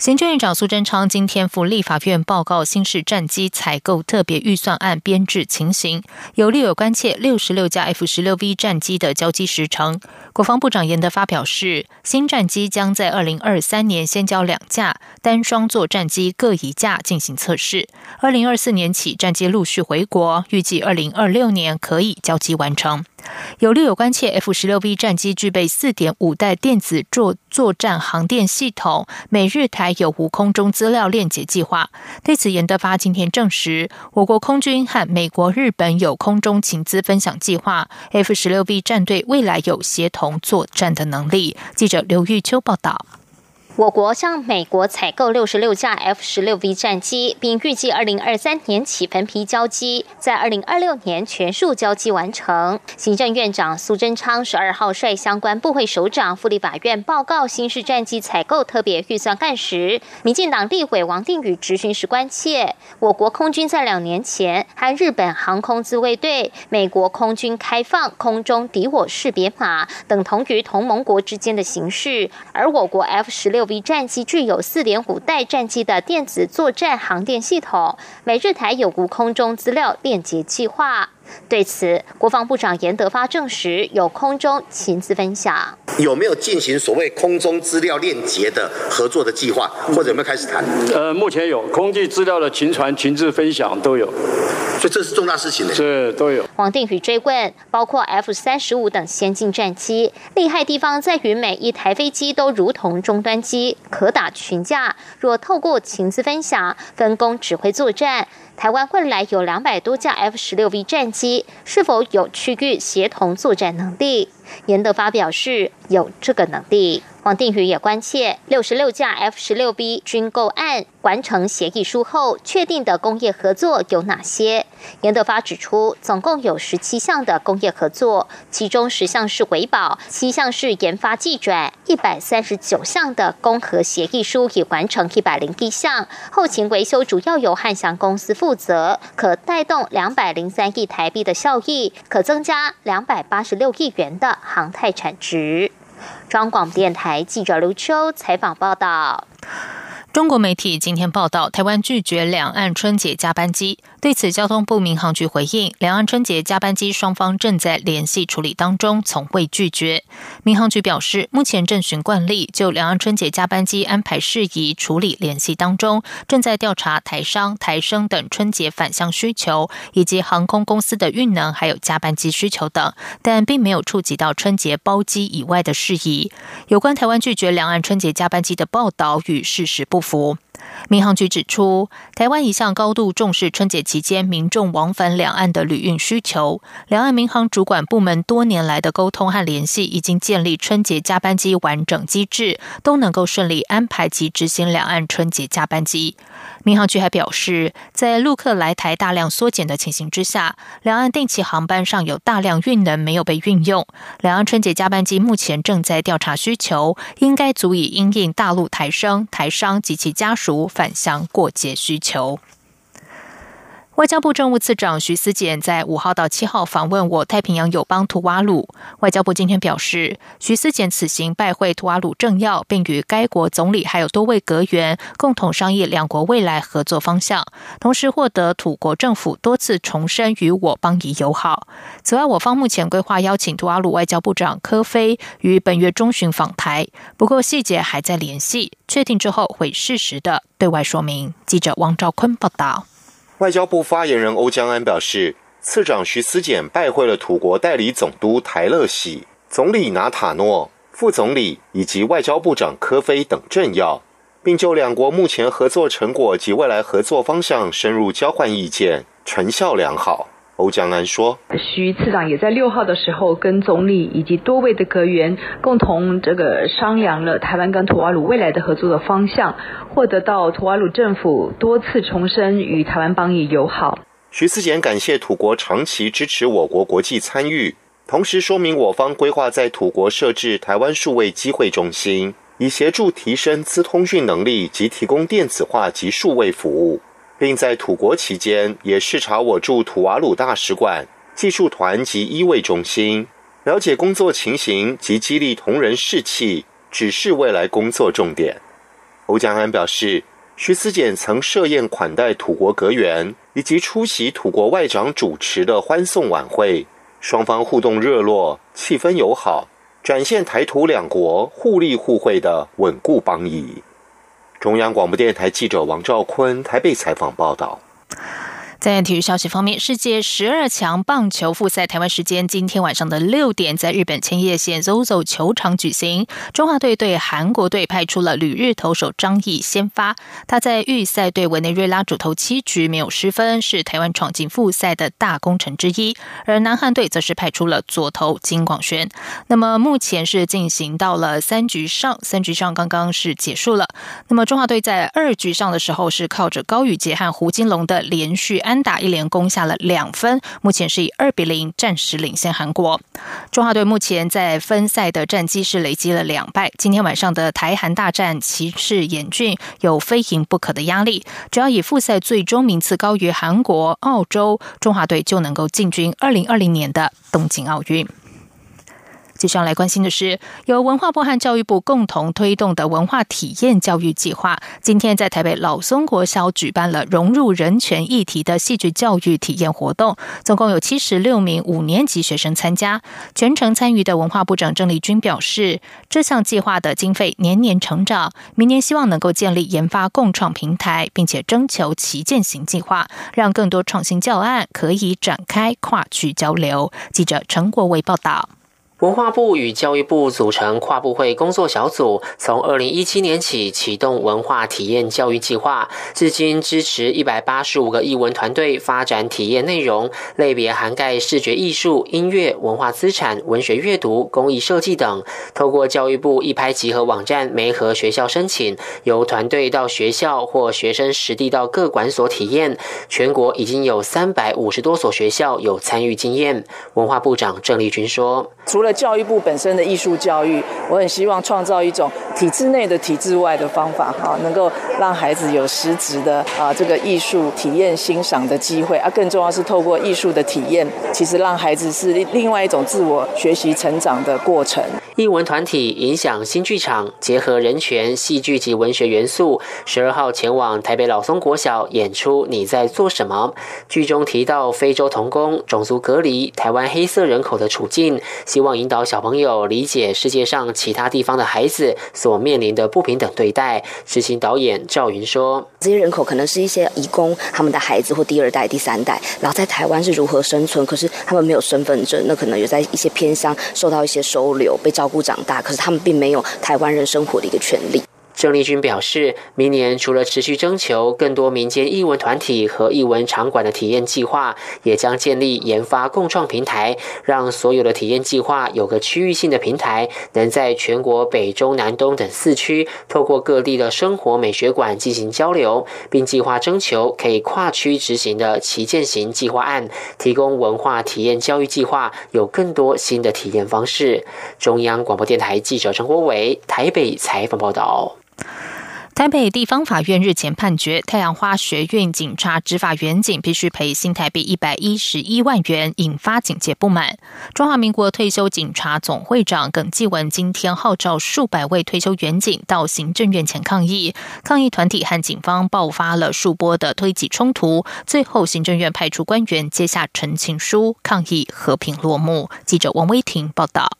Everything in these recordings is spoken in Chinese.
行政院长苏贞昌今天赴立法院报告新式战机采购特别预算案编制情形，有利有关切六十六架 F 十六 V 战机的交机时程。国防部长严德发表示，新战机将在二零二三年先交两架单双座战机各一架进行测试，二零二四年起战机陆续回国，预计二零二六年可以交机完成。有立有关切，F 十六 V 战机具备四点五代电子作作战航电系统，美日台有无空中资料链接计划。对此，严德发今天证实，我国空军和美国、日本有空中情资分享计划，F 十六 V 战队未来有协同作战的能力。记者刘玉秋报道。我国向美国采购六十六架 F 十六 V 战机，并预计二零二三年起分批交机，在二零二六年全数交机完成。行政院长苏贞昌十二号率相关部会首长赴立法院报告新式战机采购特别预算案时，民进党立委王定宇质询时关切，我国空军在两年前和日本航空自卫队、美国空军开放空中敌我识别码，等同于同盟国之间的形式，而我国 F 十六。战机具有四点五代战机的电子作战航电系统，美日台有无空中资料链接计划。对此，国防部长严德发证实有空中情资分享。有没有进行所谓空中资料链接的合作的计划，或者有没有开始谈？呃，目前有空际资料的情传、情资分享都有，所以这是重大事情呢。是都有。王定宇追问，包括 F 三十五等先进战机，厉害地方在于每一台飞机都如同终端机，可打群架。若透过情资分享，分工指挥作战。台湾未来有两百多架 F 十六 V 战机，是否有区域协同作战能力？严德发表示有这个能力。王定宇也关切六十六架 F 十六 B 军购案完成协议书后，确定的工业合作有哪些？严德发指出，总共有十七项的工业合作，其中十项是维保，七项是研发技转，一百三十九项的工和协议书已完成一百零一项，后勤维修主要由汉翔公司负责，可带动两百零三亿台币的效益，可增加两百八十六亿元的航太产值。中广电台记者刘秋采访报道。中国媒体今天报道，台湾拒绝两岸春节加班机。对此，交通部民航局回应，两岸春节加班机双方正在联系处理当中，从未拒绝。民航局表示，目前正循惯例就两岸春节加班机安排事宜处理联系当中，正在调查台商、台生等春节返乡需求，以及航空公司的运能还有加班机需求等，但并没有触及到春节包机以外的事宜。有关台湾拒绝两岸春节加班机的报道与事实不。服。民航局指出，台湾一向高度重视春节期间民众往返两岸的旅运需求。两岸民航主管部门多年来的沟通和联系，已经建立春节加班机完整机制，都能够顺利安排及执行两岸春节加班机。民航局还表示，在陆客来台大量缩减的情形之下，两岸定期航班上有大量运能没有被运用。两岸春节加班机目前正在调查需求，应该足以应应大陆台生、台商及其家属返乡过节需求。外交部政务次长徐思俭在五号到七号访问我太平洋友邦图瓦鲁。外交部今天表示，徐思俭此行拜会图瓦鲁政要，并与该国总理还有多位阁员共同商议两国未来合作方向，同时获得土国政府多次重申与我邦谊友好。此外，我方目前规划邀请图瓦鲁外交部长科菲于本月中旬访台，不过细节还在联系，确定之后会适时的对外说明。记者王兆坤报道。外交部发言人欧江安表示，次长徐思俭拜会了土国代理总督台勒喜、总理拿塔诺、副总理以及外交部长科菲等政要，并就两国目前合作成果及未来合作方向深入交换意见，成效良好。欧江安说：“徐次长也在六号的时候跟总理以及多位的阁员共同这个商量了台湾跟土瓦鲁未来的合作的方向，获得到土瓦鲁政府多次重申与台湾邦谊友好。”徐思俭感谢土国长期支持我国国际参与，同时说明我方规划在土国设置台湾数位机会中心，以协助提升资通讯能力及提供电子化及数位服务，并在土国期间也视察我驻土瓦鲁大使馆、技术团及医卫中心，了解工作情形及激励同仁士气，指示未来工作重点。欧江安表示。徐思俭曾设宴款待土国阁员，以及出席土国外长主持的欢送晚会，双方互动热络，气氛友好，展现台土两国互利互惠的稳固邦谊。中央广播电台记者王兆坤台北采访报道。在体育消息方面，世界十二强棒球复赛台湾时间今天晚上的六点，在日本千叶县 ZOZO 球场举行。中华队对韩国队派出了旅日投手张毅先发，他在预赛对委内瑞拉主投七局没有失分，是台湾闯进复赛的大功臣之一。而南韩队则是派出了左投金广轩。那么目前是进行到了三局上，三局上刚刚是结束了。那么中华队在二局上的时候是靠着高宇杰和胡金龙的连续。安打一连攻下了两分，目前是以二比零暂时领先韩国。中华队目前在分赛的战绩是累积了两败。今天晚上的台韩大战骑势严峻，有非赢不可的压力。只要以复赛最终名次高于韩国、澳洲，中华队就能够进军二零二零年的东京奥运。接下来关心的是，由文化部和教育部共同推动的文化体验教育计划，今天在台北老松国小举办了融入人权议题的戏剧教育体验活动，总共有七十六名五年级学生参加。全程参与的文化部长郑丽君表示，这项计划的经费年年成长，明年希望能够建立研发共创平台，并且征求旗舰型计划，让更多创新教案可以展开跨区交流。记者陈国伟报道。文化部与教育部组成跨部会工作小组，从二零一七年起启动文化体验教育计划，至今支持一百八十五个艺文团队发展体验内容，类别涵盖视觉艺术、音乐、文化资产、文学阅读、工艺设计等。透过教育部一拍即合网站，媒合学校申请，由团队到学校或学生实地到各馆所体验。全国已经有三百五十多所学校有参与经验。文化部长郑丽君说：“除了教育部本身的艺术教育，我很希望创造一种体制内的、体制外的方法，哈，能够让孩子有实质的啊这个艺术体验欣赏的机会啊。更重要是透过艺术的体验，其实让孩子是另外一种自我学习成长的过程。艺文团体影响新剧场，结合人权、戏剧及文学元素，十二号前往台北老松国小演出《你在做什么》。剧中提到非洲童工、种族隔离、台湾黑色人口的处境，希望引导小朋友理解世界上其他地方的孩子所面临的不平等对待。执行导演赵云说：“这些人口可能是一些移工，他们的孩子或第二代、第三代，然后在台湾是如何生存？可是他们没有身份证，那可能有在一些偏乡受到一些收留，被照。”顾长大，可是他们并没有台湾人生活的一个权利。郑丽君表示，明年除了持续征求更多民间艺文团体和艺文场馆的体验计划，也将建立研发共创平台，让所有的体验计划有个区域性的平台，能在全国北中南东等四区，透过各地的生活美学馆进行交流，并计划征求可以跨区执行的旗舰型计划案，提供文化体验教育计划有更多新的体验方式。中央广播电台记者陈国伟台北采访报道。台北地方法院日前判决，太阳花学院警察执法员警必须赔新台币一百一十一万元，引发警界不满。中华民国退休警察总会长耿继文今天号召数百位退休员警到行政院前抗议，抗议团体和警方爆发了数波的推挤冲突，最后行政院派出官员接下陈情书，抗议和平落幕。记者王威婷报道。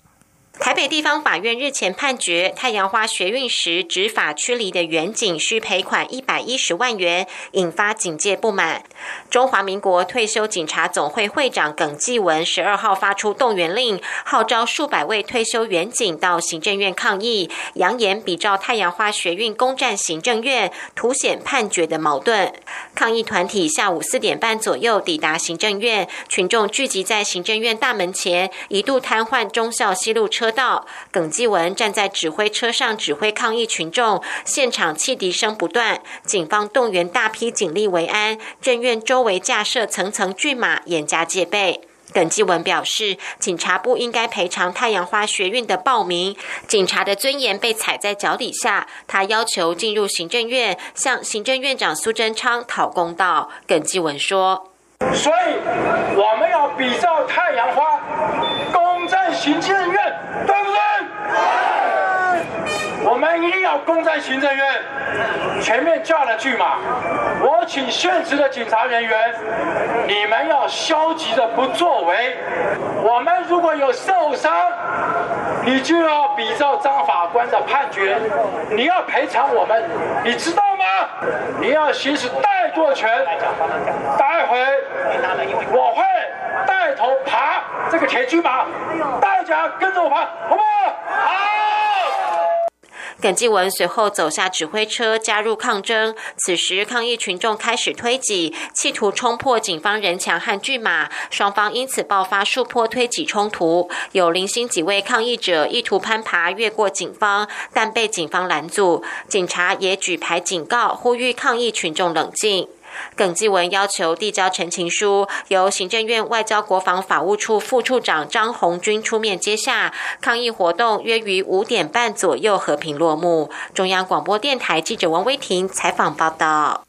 台北地方法院日前判决，太阳花学运时执法驱离的远警需赔款一百一十万元，引发警界不满。中华民国退休警察总会会长耿继文十二号发出动员令，号召数百位退休远警到行政院抗议，扬言比照太阳花学运攻占行政院，凸显判决的矛盾。抗议团体下午四点半左右抵达行政院，群众聚集在行政院大门前，一度瘫痪忠孝西路车。车道。耿继文站在指挥车上指挥抗议群众，现场汽笛声不断，警方动员大批警力维安，正院周围架设层层巨马，严加戒备。耿继文表示，警察不应该赔偿太阳花学运的报名，警察的尊严被踩在脚底下。他要求进入行政院，向行政院长苏贞昌讨公道。耿继文说：“所以我们要比照太阳花，公正行政院，对不对？我要攻占行政院。前面架了巨马，我请现职的警察人员，你们要消极的不作为。我们如果有受伤，你就要比照张法官的判决，你要赔偿我们，你知道吗？你要行使带舵权。待会我会带头爬这个铁巨马，大家跟着我爬，好不？好。耿继文随后走下指挥车，加入抗争。此时，抗议群众开始推挤，企图冲破警方人墙和巨马，双方因此爆发数波推挤冲突。有零星几位抗议者意图攀爬越过警方，但被警方拦阻。警察也举牌警告，呼吁抗议群众冷静。耿继文要求递交陈情书，由行政院外交国防法务处副处长张红军出面接下。抗议活动约于五点半左右和平落幕。中央广播电台记者王威婷采访报道。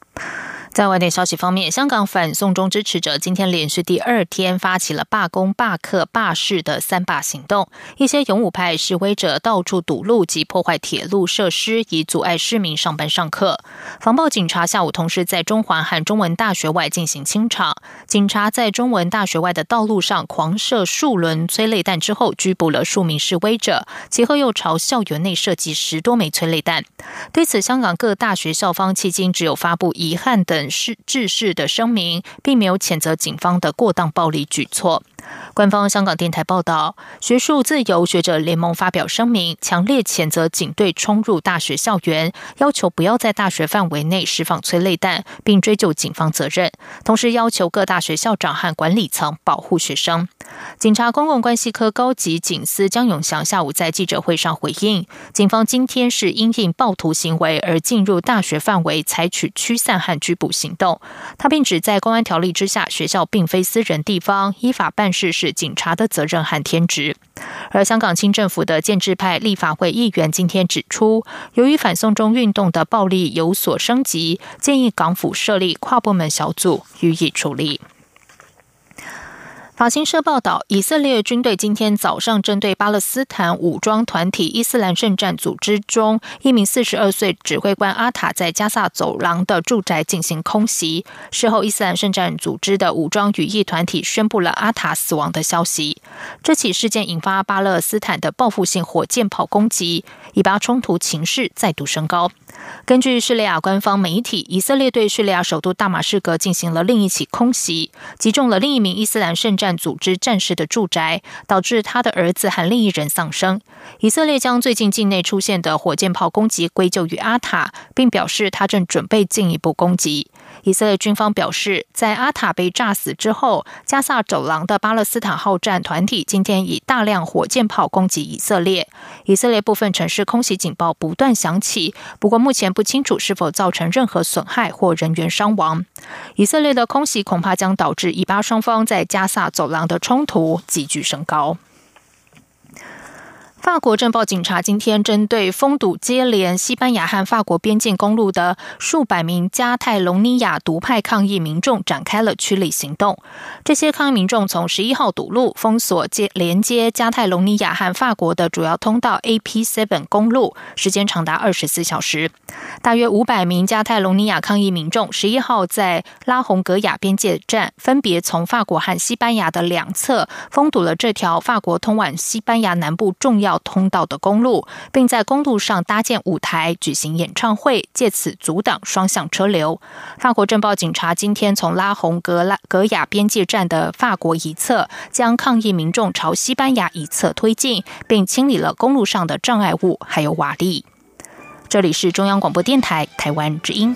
在外电消息方面，香港反送中支持者今天连续第二天发起了罢工、罢课、罢市的三罢行动。一些勇武派示威者到处堵路及破坏铁路设施，以阻碍市民上班上课。防暴警察下午同时在中环和中文大学外进行清场。警察在中文大学外的道路上狂射数轮催泪弹之后，拘捕了数名示威者。其后又朝校园内射击十多枚催泪弹。对此，香港各大学校方迄今只有发布遗憾的。是致事的声明，并没有谴责警方的过当暴力举措。官方香港电台报道，学术自由学者联盟发表声明，强烈谴责警队冲入大学校园，要求不要在大学范围内释放催泪弹，并追究警方责任。同时要求各大学校长和管理层保护学生。警察公共关系科高级警司江永祥下午在记者会上回应，警方今天是因应暴徒行为而进入大学范围，采取驱散和拘捕行动。他并指，在公安条例之下，学校并非私人地方，依法办事是警察的责任和天职。而香港清政府的建制派立法会议员今天指出，由于反送中运动的暴力有所升级，建议港府设立跨部门小组予以处理。法新社报道，以色列军队今天早上针对巴勒斯坦武装团体伊斯兰圣战组织中一名四十二岁指挥官阿塔在加萨走廊的住宅进行空袭。事后，伊斯兰圣战组织的武装羽翼团体宣布了阿塔死亡的消息。这起事件引发巴勒斯坦的报复性火箭炮攻击，以巴冲突情势再度升高。根据叙利亚官方媒体，以色列对叙利亚首都大马士革进行了另一起空袭，击中了另一名伊斯兰圣战组织战士的住宅，导致他的儿子和另一人丧生。以色列将最近境内出现的火箭炮攻击归咎于阿塔，并表示他正准备进一步攻击。以色列军方表示，在阿塔被炸死之后，加萨走廊的巴勒斯坦好战团体今天以大量火箭炮攻击以色列。以色列部分城市空袭警报不断响起，不过目前不清楚是否造成任何损害或人员伤亡。以色列的空袭恐怕将导致以巴双方在加萨走廊的冲突急剧升高。法国政报警察今天针对封堵接连西班牙和法国边境公路的数百名加泰隆尼亚独派抗议民众展开了驱离行动。这些抗议民众从十一号堵路，封锁接连接加泰隆尼亚和法国的主要通道 AP7 公路，时间长达二十四小时。大约五百名加泰隆尼亚抗议民众十一号在拉洪格亚边界站，分别从法国和西班牙的两侧封堵了这条法国通往西班牙南部重要。通道的公路，并在公路上搭建舞台举行演唱会，借此阻挡双向车流。法国政报警察今天从拉洪格拉格亚边界站的法国一侧，将抗议民众朝西班牙一侧推进，并清理了公路上的障碍物，还有瓦砾。这里是中央广播电台台湾之音。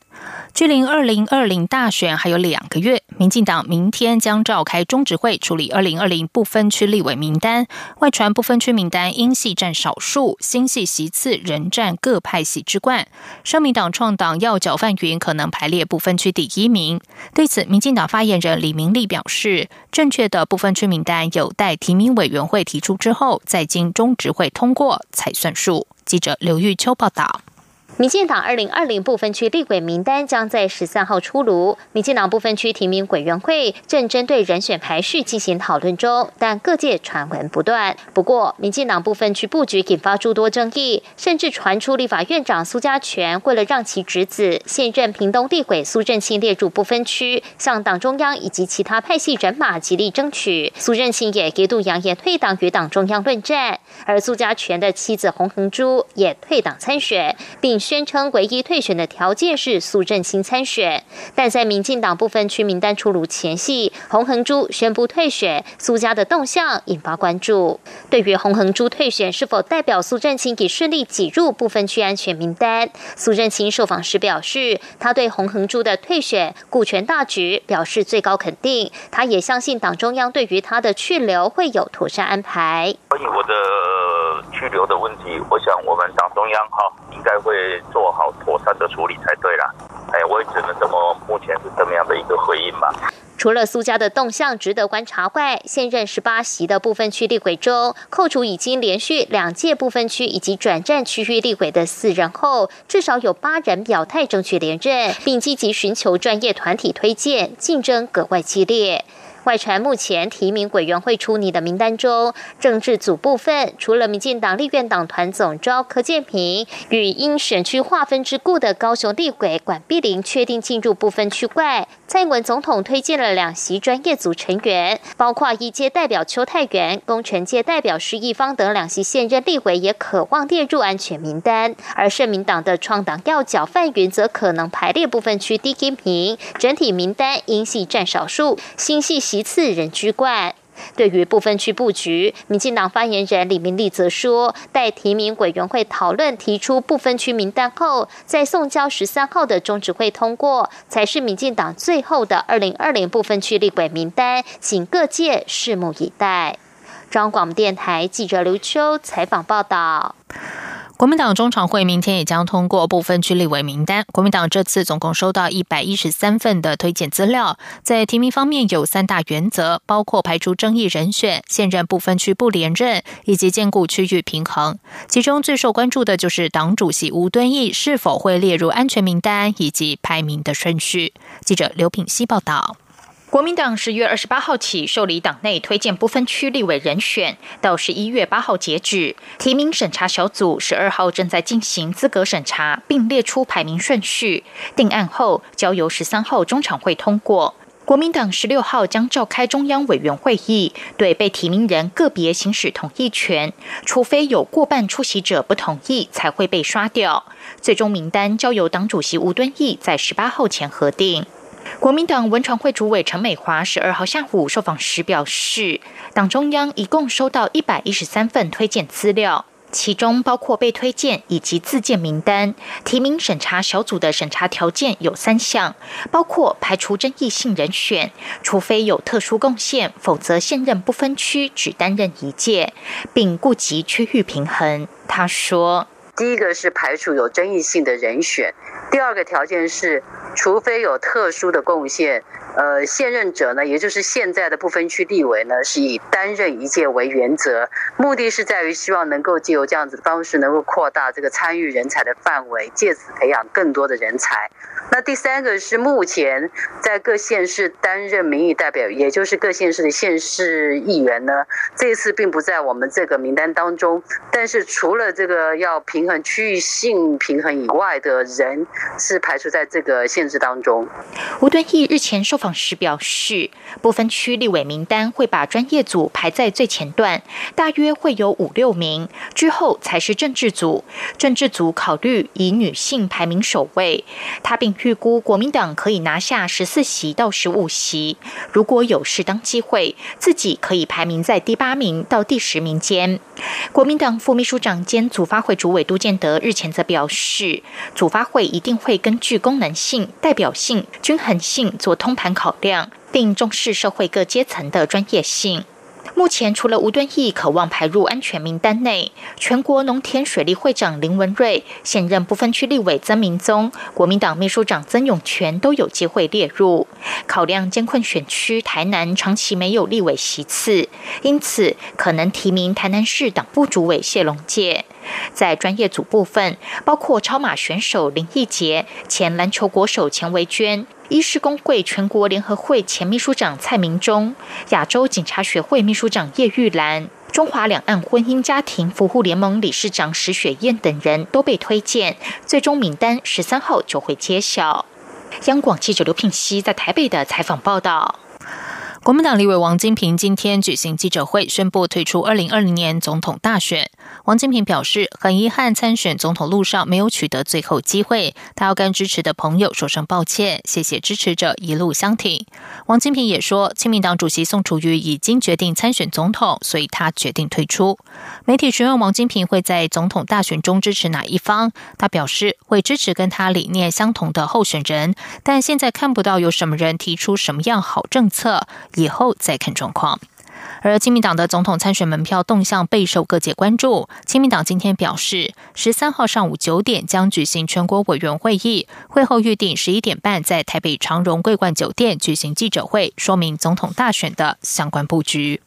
距离二零二零大选还有两个月，民进党明天将召开中执会处理二零二零不分区立委名单。外传不分区名单英系占少数，新系席次仍占各派系之冠。社民党创党要角范云可能排列不分区第一名。对此，民进党发言人李明利表示，正确的不分区名单有待提名委员会提出之后，再经中执会通过才算数。记者刘玉秋报道。民进党二零二零部分区立委名单将在十三号出炉。民进党部分区提名委员会正针对人选排序进行讨论中，但各界传闻不断。不过，民进党部分区布局引发诸多争议，甚至传出立法院长苏家全为了让其侄子现任屏东立委苏振清列入不分区，向党中央以及其他派系人马极力争取。苏振清也一度扬言退党与党中央论战，而苏家全的妻子洪恒珠也退党参选，并。宣称唯一退选的条件是苏振清参选，但在民进党部分区名单出炉前夕，洪恒珠宣布退选，苏家的动向引发关注。对于洪恒珠退选是否代表苏振清已顺利挤入部分区安全名单，苏振清受访时表示，他对洪恒珠的退选顾全大局表示最高肯定，他也相信党中央对于他的去留会有妥善安排。关于我的去留的问题，我想我们党中央哈应该会。做好妥善的处理才对啦。哎，我也只能这么，目前是这么样的一个回应吧。除了苏家的动向值得观察外，现任十八席的部分区立委中，扣除已经连续两届部分区以及转战区域立委的四人后，至少有八人表态争取连任，并积极寻求专业团体推荐，竞争格外激烈。外传目前提名委员会出拟的名单中，政治组部分除了民进党立院党团总召柯建平与因选区划分之故的高雄地委管碧玲确定进入部分区外，蔡英文总统推荐了两席专业组成员，包括一届代表邱泰元、工程界代表施一方等两席现任立委也渴望列入安全名单，而社民党的创党要角范云则可能排列部分区低音频，整体名单因系占少数，新系。席次人居冠。对于部分区布局，民进党发言人李明利则说，待提名委员会讨论提出部分区名单后，在送交十三号的中指会通过，才是民进党最后的二零二零部分区立委名单，请各界拭目以待。中广电台记者刘秋采访报道。国民党中常会明天也将通过部分区立委名单。国民党这次总共收到一百一十三份的推荐资料，在提名方面有三大原则，包括排除争议人选、现任部分区不连任以及兼顾区域平衡。其中最受关注的就是党主席吴敦义是否会列入安全名单以及排名的顺序。记者刘品希报道。国民党十月二十八号起受理党内推荐不分区立委人选，到十一月八号截止。提名审查小组十二号正在进行资格审查，并列出排名顺序。定案后，交由十三号中常会通过。国民党十六号将召开中央委员会议，对被提名人个别行使同意权，除非有过半出席者不同意，才会被刷掉。最终名单交由党主席吴敦义在十八号前核定。国民党文传会主委陈美华十二号下午受访时表示，党中央一共收到一百一十三份推荐资料，其中包括被推荐以及自荐名单。提名审查小组的审查条件有三项，包括排除争议性人选，除非有特殊贡献，否则现任不分区只担任一届，并顾及区域平衡。他说。第一个是排除有争议性的人选，第二个条件是，除非有特殊的贡献，呃，现任者呢，也就是现在的不分区立委呢，是以担任一届为原则，目的是在于希望能够借由这样子的方式，能够扩大这个参与人才的范围，借此培养更多的人才。那第三个是目前在各县市担任民意代表，也就是各县市的县市议员呢，这次并不在我们这个名单当中，但是除了这个要。平衡区域性平衡以外的人是排除在这个限制当中。吴敦义日前受访时表示，部分区立委名单会把专业组排在最前段，大约会有五六名，之后才是政治组。政治组考虑以女性排名首位。他并预估国民党可以拿下十四席到十五席，如果有适当机会，自己可以排名在第八名到第十名间。国民党副秘书长兼组发会主委杜建德日前则表示，组发会一定会根据功能性、代表性、均衡性做通盘考量，并重视社会各阶层的专业性。目前，除了吴敦义渴望排入安全名单内，全国农田水利会长林文瑞、现任不分区立委曾明宗、国民党秘书长曾永权都有机会列入。考量艰困选区台南长期没有立委席次，因此可能提名台南市党部主委谢龙介。在专业组部分，包括超马选手林义杰、前篮球国手钱维娟。医师工会全国联合会前秘书长蔡明忠、亚洲警察学会秘书长叶玉兰、中华两岸婚姻家庭服务联盟理事长石雪燕等人都被推荐，最终名单十三号就会揭晓。央广记者刘聘熙在台北的采访报道。国民党立委王金平今天举行记者会，宣布退出二零二零年总统大选。王金平表示，很遗憾参选总统路上没有取得最后机会，他要跟支持的朋友说声抱歉，谢谢支持者一路相挺。王金平也说，亲民党主席宋楚瑜已经决定参选总统，所以他决定退出。媒体询问王金平会在总统大选中支持哪一方，他表示会支持跟他理念相同的候选人，但现在看不到有什么人提出什么样好政策。以后再看状况。而亲民党的总统参选门票动向备受各界关注。亲民党今天表示，十三号上午九点将举行全国委员会议，会后预定十一点半在台北长荣桂冠酒店举行记者会，说明总统大选的相关布局。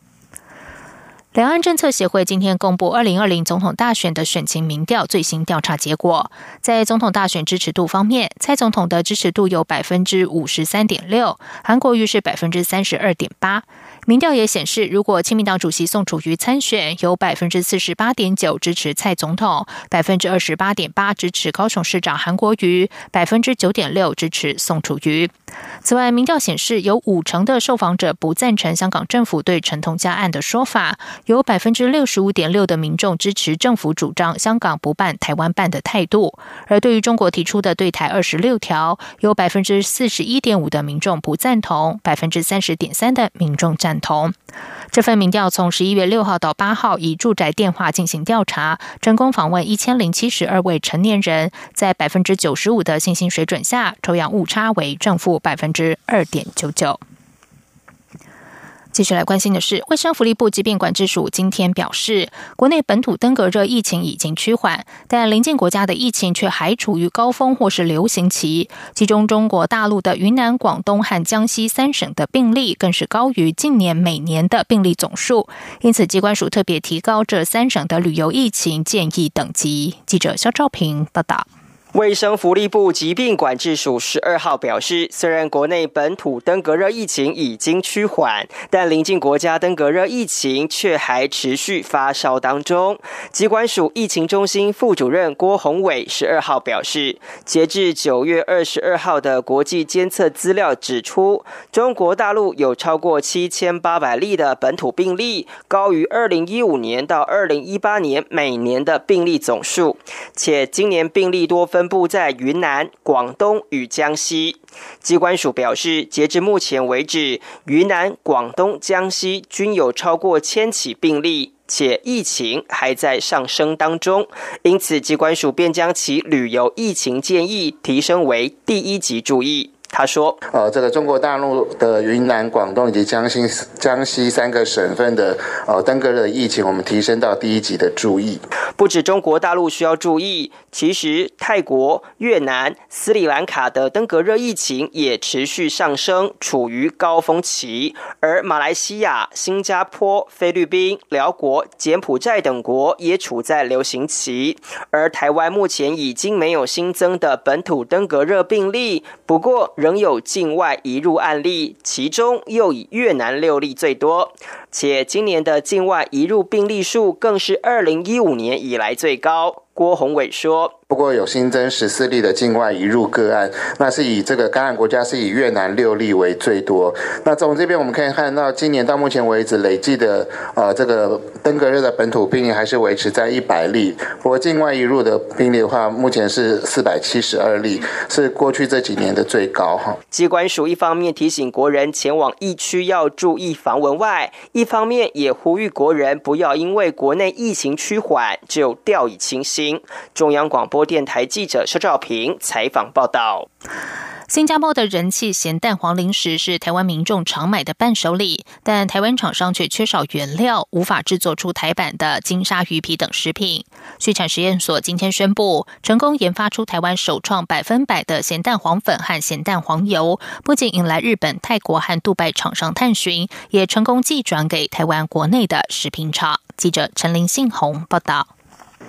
两岸政策协会今天公布二零二零总统大选的选情民调最新调查结果，在总统大选支持度方面，蔡总统的支持度有百分之五十三点六，韩国瑜是百分之三十二点八。民调也显示，如果亲民党主席宋楚瑜参选，有百分之四十八点九支持蔡总统，百分之二十八点八支持高雄市长韩国瑜，百分之九点六支持宋楚瑜。此外，民调显示，有五成的受访者不赞成香港政府对陈同佳案的说法，有百分之六十五点六的民众支持政府主张香港不办、台湾办的态度。而对于中国提出的对台二十六条，有百分之四十一点五的民众不赞同，百分之三十点三的民众赞。同这份民调从十一月六号到八号以住宅电话进行调查，成功访问一千零七十二位成年人，在百分之九十五的信心水准下，抽样误差为正负百分之二点九九。继续来关心的是，卫生福利部疾病管制署今天表示，国内本土登革热疫情已经趋缓，但邻近国家的疫情却还处于高峰或是流行期。其中，中国大陆的云南、广东和江西三省的病例更是高于近年每年的病例总数。因此，机关署特别提高这三省的旅游疫情建议等级。记者肖兆平报道。卫生福利部疾病管制署十二号表示，虽然国内本土登革热疫情已经趋缓，但邻近国家登革热疫情却还持续发烧当中。疾管署疫情中心副主任郭宏伟十二号表示，截至九月二十二号的国际监测资料指出，中国大陆有超过七千八百例的本土病例，高于二零一五年到二零一八年每年的病例总数，且今年病例多分。分布在云南、广东与江西。机关署表示，截至目前为止，云南、广东、江西均有超过千起病例，且疫情还在上升当中。因此，机关署便将其旅游疫情建议提升为第一级注意。他说：“呃，这个中国大陆的云南、广东以及江西、江西三个省份的呃登革热疫情，我们提升到第一级的注意。不止中国大陆需要注意，其实泰国、越南、斯里兰卡的登革热疫情也持续上升，处于高峰期。而马来西亚、新加坡、菲律宾、辽国、柬埔寨等国也处在流行期。而台湾目前已经没有新增的本土登革热病例，不过。”仍有境外移入案例，其中又以越南六例最多，且今年的境外移入病例数更是二零一五年以来最高。郭宏伟说。不过有新增十四例的境外移入个案，那是以这个感染国家是以越南六例为最多。那从这边我们可以看到，今年到目前为止累计的呃这个登革热的本土病例还是维持在一百例，不过境外移入的病例的话，目前是四百七十二例，是过去这几年的最高哈。机关署一方面提醒国人前往疫区要注意防蚊外，一方面也呼吁国人不要因为国内疫情趋缓就掉以轻心。中央广播电台记者肖兆平采访报道。新加坡的人气咸蛋黄零食是台湾民众常买的伴手礼，但台湾厂商却缺少原料，无法制作出台版的金沙鱼皮等食品。畜产实验所今天宣布，成功研发出台湾首创百分百的咸蛋黄粉和咸蛋黄油，不仅引来日本、泰国和杜拜厂商探寻，也成功寄转给台湾国内的食品厂。记者陈林信宏报道。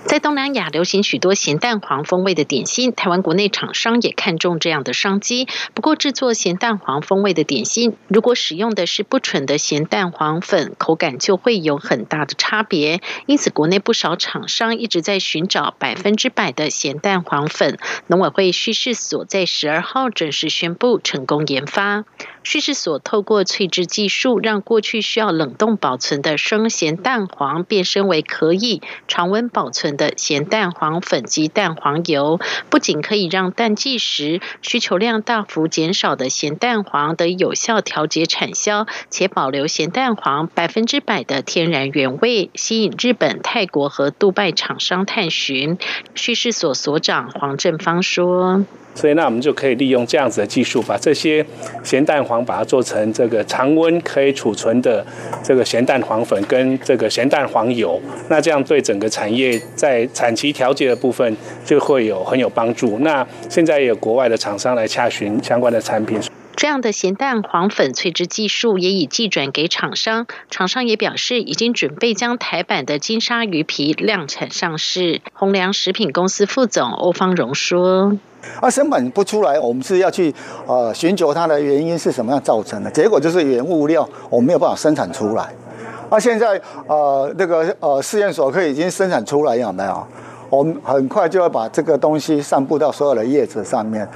在东南亚流行许多咸蛋黄风味的点心，台湾国内厂商也看中这样的商机。不过，制作咸蛋黄风味的点心，如果使用的是不纯的咸蛋黄粉，口感就会有很大的差别。因此，国内不少厂商一直在寻找百分之百的咸蛋黄粉。农委会叙事所在十二号正式宣布成功研发。叙事所透过萃制技术，让过去需要冷冻保存的生咸蛋黄变身为可以常温保存的咸蛋黄粉及蛋黄油，不仅可以让淡季时需求量大幅减少的咸蛋黄得以有效调节产销，且保留咸蛋黄百分之百的天然原味，吸引日本、泰国和杜拜厂商探寻。叙事所所长黄正芳说。所以，那我们就可以利用这样子的技术，把这些咸蛋黄把它做成这个常温可以储存的这个咸蛋黄粉跟这个咸蛋黄油。那这样对整个产业在产期调节的部分就会有很有帮助。那现在有国外的厂商来洽询相关的产品。这样的咸蛋黄粉萃制技术也已寄转给厂商，厂商也表示已经准备将台版的金沙鱼皮量产上市。鸿良食品公司副总欧方荣说。啊，生产不出来，我们是要去呃寻求它的原因是什么样造成的，结果就是原物料我们没有办法生产出来。啊，现在呃那个呃试验所可以已经生产出来有没有？我们很快就要把这个东西散布到所有的叶子上面，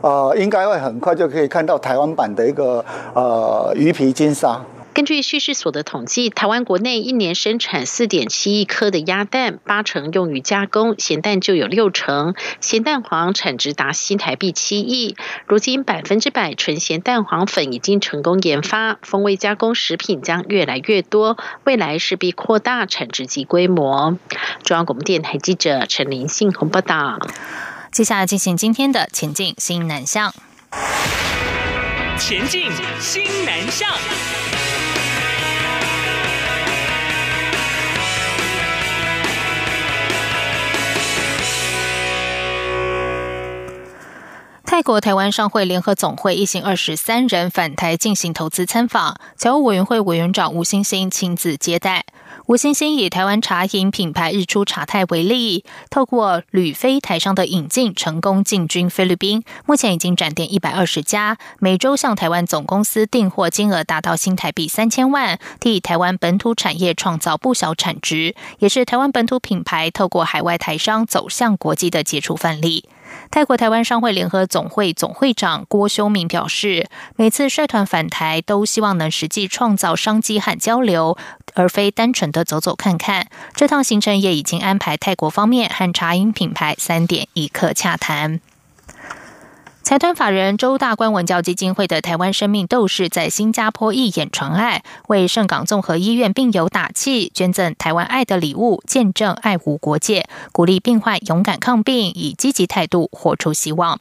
呃，应该会很快就可以看到台湾版的一个呃鱼皮金沙。根据叙事所的统计，台湾国内一年生产四点七亿颗的鸭蛋，八成用于加工，咸蛋就有六成。咸蛋黄产值达新台币七亿。如今百分之百纯咸蛋黄粉已经成功研发，风味加工食品将越来越多，未来势必扩大产值及规模。中央广播电台记者陈林信鸿报道。接下来进行今天的前进新南向。前进新南向。泰国台湾商会联合总会一行二十三人返台进行投资参访，侨务委员会委员长吴欣欣亲自接待。吴欣欣以台湾茶饮品牌日出茶泰为例，透过旅飞台商的引进，成功进军菲律宾，目前已经展店一百二十家，每周向台湾总公司订货金额达到新台币三千万，替台湾本土产业创造不小产值，也是台湾本土品牌透过海外台商走向国际的杰出范例。泰国台湾商会联合总会总会长郭修明表示，每次率团返台都希望能实际创造商机和交流，而非单纯的走走看看。这趟行程也已经安排泰国方面和茶饮品牌三点一刻洽谈。财团法人周大观文教基金会的台湾生命斗士在新加坡义演传爱，为圣港综合医院病友打气，捐赠台湾爱的礼物，见证爱无国界，鼓励病患勇敢抗病，以积极态度活出希望。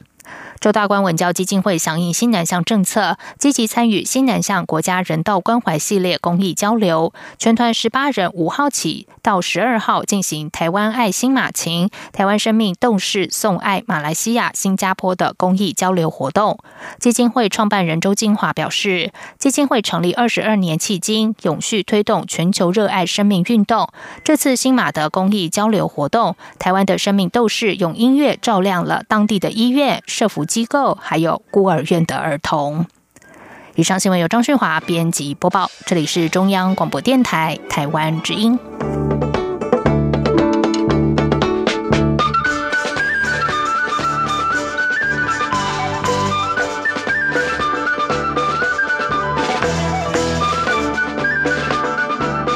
周大观文教基金会响应新南向政策，积极参与新南向国家人道关怀系列公益交流。全团十八人五号起到十二号进行台湾爱心马琴、台湾生命动视送爱马来西亚、新加坡的公益交流活动。基金会创办人周金华表示，基金会成立二十二年，迄今永续推动全球热爱生命运动。这次新马的公益交流活动，台湾的生命斗士用音乐照亮了当地的医院。社福机构还有孤儿院的儿童。以上新闻由张旭华编辑播报，这里是中央广播电台台湾之音。